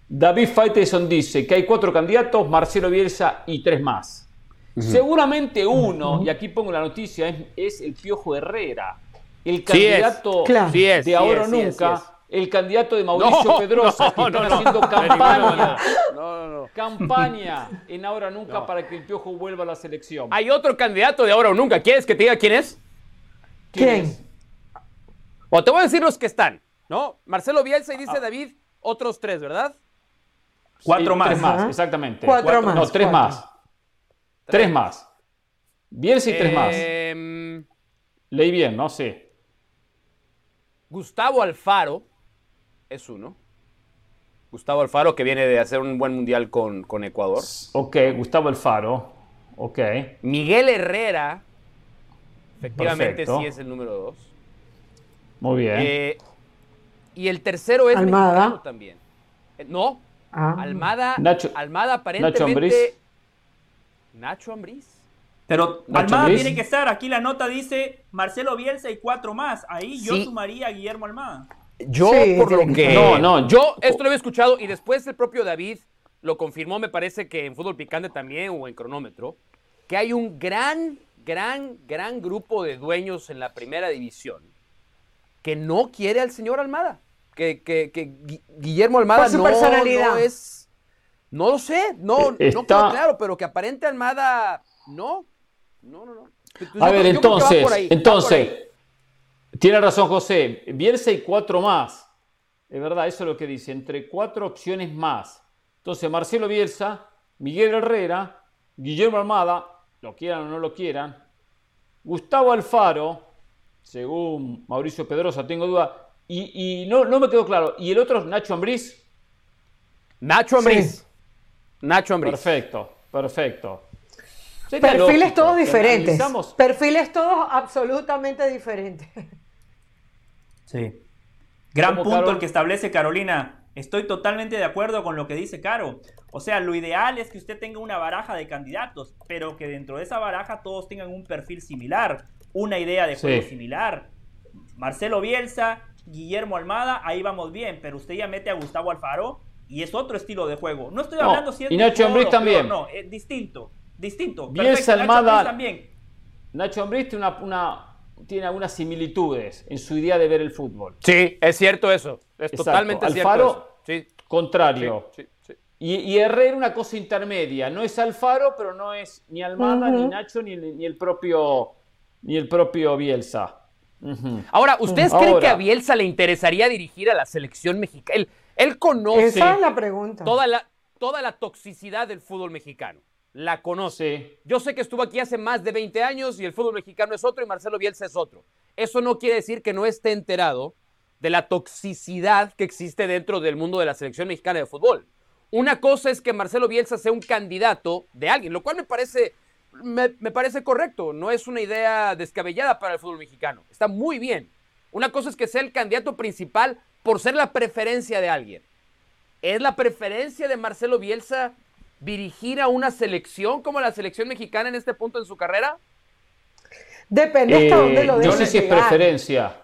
David Faitelson dice que hay cuatro candidatos, Marcelo Bielsa y tres más. Seguramente uno, y aquí pongo la noticia, es, es el Piojo Herrera, el candidato Claro. Sí es, de sí ahora o sí nunca. El candidato de Mauricio No, Pedrosa, no, que no, están no. haciendo campaña, manera. No, no, no. campaña en ahora o nunca No. para que el Piojo vuelva a la selección. Hay otro candidato de ahora o nunca. ¿Quieres que te diga quién es? ¿Quién? O te voy a decir los que están, ¿no? Marcelo Bielsa y dice ah. David, otros tres, ¿verdad? Cuatro más. Tres más, exactamente. Cuatro, más. No, tres más. Tres. más. Bielsa y tres más. Em, Leí bien, no sé. Gustavo Alfaro es uno. Gustavo Alfaro, que viene de hacer un buen mundial con, Ecuador. Ok, Gustavo Alfaro. Ok. Miguel Herrera, efectivamente sí es el número dos. Muy bien. Eh, y el tercero es Almada también. Eh, no, ah. Almada, Almada aparentemente. Nacho Ambriz. Nacho Ambriz. Pero Almada tiene que estar. Aquí la nota dice Marcelo Bielsa y cuatro más. Ahí yo sumaría a Guillermo Almada. Yo, por lo que. No, no, yo esto lo había escuchado y después el propio David lo confirmó, me parece que en fútbol picante también o en cronómetro, que hay un gran, gran, gran grupo de dueños en la primera división que no quiere al señor Almada. Que, que, Guillermo Almada no, no, es. No lo sé, no, no queda claro, pero que aparente Almada no. No, no, no. a ver, entonces, entonces, tiene razón José, Bielsa y cuatro más. Es verdad, eso es lo que dice, entre cuatro opciones más. Entonces, Marcelo Bielsa, Miguel Herrera, Guillermo Armada, lo quieran o no lo quieran, Gustavo Alfaro, según Mauricio Pedrosa, tengo duda, y, no, no, me quedó claro, ¿y el otro es Nacho Ambriz? Nacho Ambriz. Nacho Ambriz. Perfecto, perfecto. Perfiles todos diferentes. Perfiles todos absolutamente diferentes. Sí. Gran punto el que establece Carolina. Estoy totalmente de acuerdo con lo que dice Caro. O sea, lo ideal es que usted tenga una baraja de candidatos, pero que dentro de esa baraja todos tengan un perfil similar, una idea de juego similar. Marcelo Bielsa, Guillermo Almada, ahí vamos bien, pero usted ya mete a Gustavo Alfaro y es otro estilo de juego. No estoy hablando si es y Nacho Ambriz también. no, es distinto, distinto. Bielsa Almada también. Nacho Ambriz tiene una tiene algunas similitudes en su idea de ver el fútbol. Sí, es cierto eso. Es totalmente Alfaro, cierto. Sí. Contrario. y, y, Herrera una cosa intermedia. No es Alfaro, pero no es ni Almada, ni Nacho, ni, el propio, ni el propio Bielsa. Ahora, ¿ustedes creen que a Bielsa le interesaría dirigir a la selección mexicana? Él, él conoce. Esa es la pregunta. Toda la, toda la toxicidad del fútbol mexicano la conoce. Yo sé que estuvo aquí hace más de 20 años y el fútbol mexicano es otro y Marcelo Bielsa es otro. Eso no quiere decir que no esté enterado de la toxicidad que existe dentro del mundo de la selección mexicana de fútbol. Una cosa es que Marcelo Bielsa sea un candidato de alguien, lo cual me parece, me, parece correcto, no es una idea descabellada para el fútbol mexicano, está muy bien. Una cosa es que sea el candidato principal por ser la preferencia de alguien. ¿Es la preferencia de Marcelo Bielsa dirigir a una selección como la selección mexicana en este punto en su carrera? Depende hasta dónde eh, lo Yo no sé si es preferencia.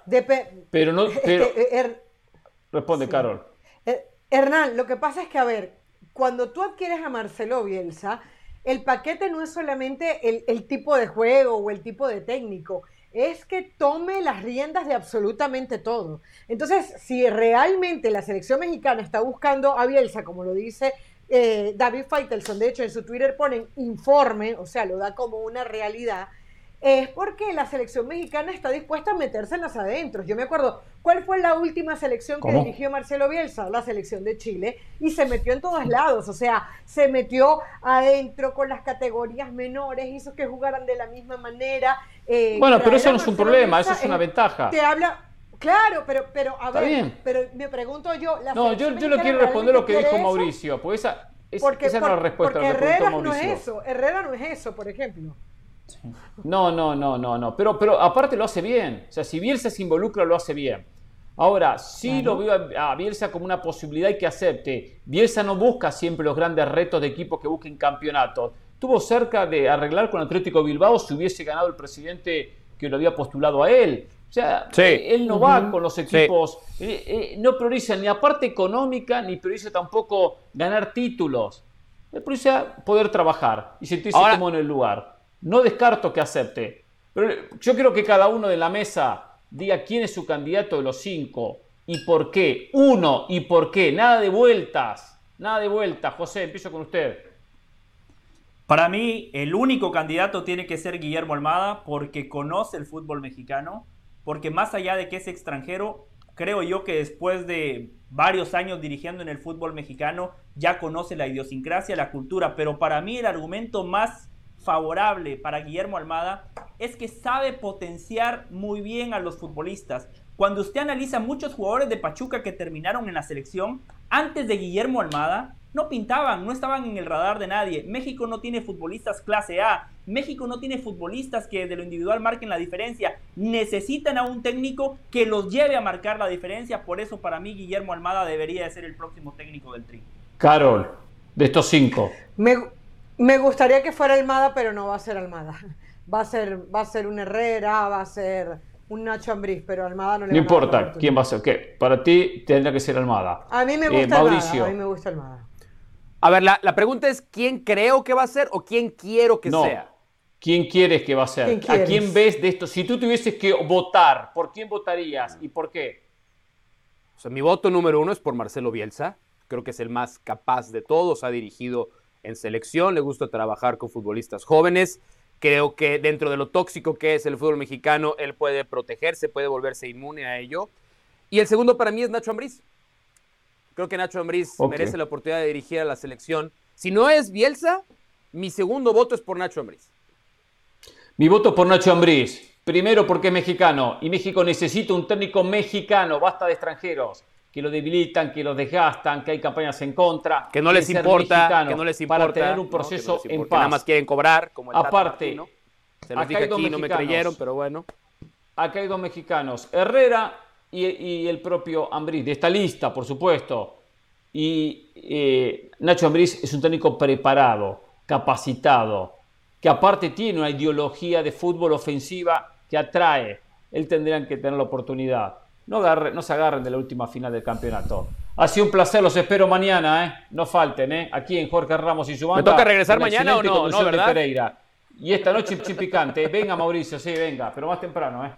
pero no. Responde, Carol. Eh, Hernán, lo que pasa es que, a ver, cuando tú adquieres a Marcelo Bielsa, el paquete no es solamente el, el tipo de juego o el tipo de técnico, es que tome las riendas de absolutamente todo. Entonces, si realmente la selección mexicana está buscando a Bielsa, como lo dice eh, David Feitelson, de hecho, en su Twitter ponen informe, o sea, lo da como una realidad, es porque la selección mexicana está dispuesta a meterse en las adentros. Yo me acuerdo, ¿cuál fue la última selección que dirigió Marcelo Bielsa? La selección de Chile, y se metió en todos lados, o sea, se metió adentro con las categorías menores, hizo que jugaran de la misma manera. Eh, bueno, pero eso no es un problema, eso es una ventaja. Te habla, Claro, pero, pero a ver, pero me pregunto yo. no, yo, yo no quiero responder lo que dijo Mauricio, porque esa, es, porque, esa no es la respuesta. Porque Herrera no es eso, Herrera no es eso, por ejemplo. No, no, no, no, no. Pero, pero aparte lo hace bien. O sea, si Bielsa se involucra, lo hace bien. Ahora, sí lo veo a, Bielsa como una posibilidad y que acepte. Bielsa no busca siempre los grandes retos de equipos que busquen campeonatos. Tuvo cerca de arreglar con Atlético Bilbao si hubiese ganado el presidente que lo había postulado a él. O sea, él no va con los equipos, eh, eh, no prioriza ni la parte económica, ni prioriza tampoco ganar títulos. Él prioriza poder trabajar y sentirse como en el lugar. No descarto que acepte. Pero yo quiero que cada uno de la mesa diga quién es su candidato de los cinco y por qué. Uno y por qué. Nada de vueltas. Nada de vueltas. José, empiezo con usted. Para mí, el único candidato tiene que ser Guillermo Almada porque conoce el fútbol mexicano porque más allá de que es extranjero, creo yo que después de varios años dirigiendo en el fútbol mexicano, ya conoce la idiosincrasia, la cultura, pero para mí el argumento más favorable para Guillermo Almada es que sabe potenciar muy bien a los futbolistas. Cuando usted analiza muchos jugadores de Pachuca que terminaron en la selección, antes de Guillermo Almada, no pintaban, no estaban en el radar de nadie. México no tiene futbolistas clase A. México no tiene futbolistas que de lo individual marquen la diferencia. Necesitan a un técnico que los lleve a marcar la diferencia. Por eso para mí Guillermo Almada debería de ser el próximo técnico del Tri. Carol, de estos cinco. Me, me gustaría que fuera Almada, pero no va a ser Almada. Va a ser, va a ser un Herrera, va a ser un Nacho Ambriz, pero Almada no le No importa quién va a ser. ¿Qué? Para ti tendrá que ser Almada. A mí me eh, gusta Mauricio. Almada. A mí me gusta Almada. A ver, la, la, pregunta es quién creo que va a ser o quién quiero que no. sea. ¿Quién quieres que va a ser? ¿A quién ves de esto? Si tú tuvieses que votar, ¿por quién votarías y por qué? O sea, mi voto número uno es por Marcelo Bielsa. Creo que es el más capaz de todos. Ha dirigido en selección, le gusta trabajar con futbolistas jóvenes. Creo que dentro de lo tóxico que es el fútbol mexicano, él puede protegerse, puede volverse inmune a ello. Y el segundo para mí es Nacho Ambriz. Creo que Nacho Ambriz okay. merece la oportunidad de dirigir a la selección. Si no es Bielsa, mi segundo voto es por Nacho Ambriz. Mi voto es por Nacho Ambriz. Primero porque es mexicano y México necesita un técnico mexicano, basta de extranjeros que lo debilitan, que lo desgastan, que hay campañas en contra. Que no les importa, que no les importa. Para tener un proceso no, no en paz. Nada más quieren cobrar, como el Aparte, ¿no? Se los dije aquí, no me creyeron, pero bueno. Acá hay dos mexicanos, Herrera y, y el propio Ambriz, de esta lista, por supuesto. Y eh, Nacho Ambriz es un técnico preparado, capacitado, que aparte tiene una ideología de fútbol ofensiva que atrae. Él tendrían que tener la oportunidad. No, agarre, no, se agarren de la última final del campeonato. Ha sido un placer, los espero mañana, ¿eh? No falten, ¿eh? Aquí en Jorge Ramos y su banda. ¿Me toca regresar mañana o no? No, ¿verdad? Y esta noche chipicante. Venga, Mauricio, sí, venga, pero más temprano, ¿eh?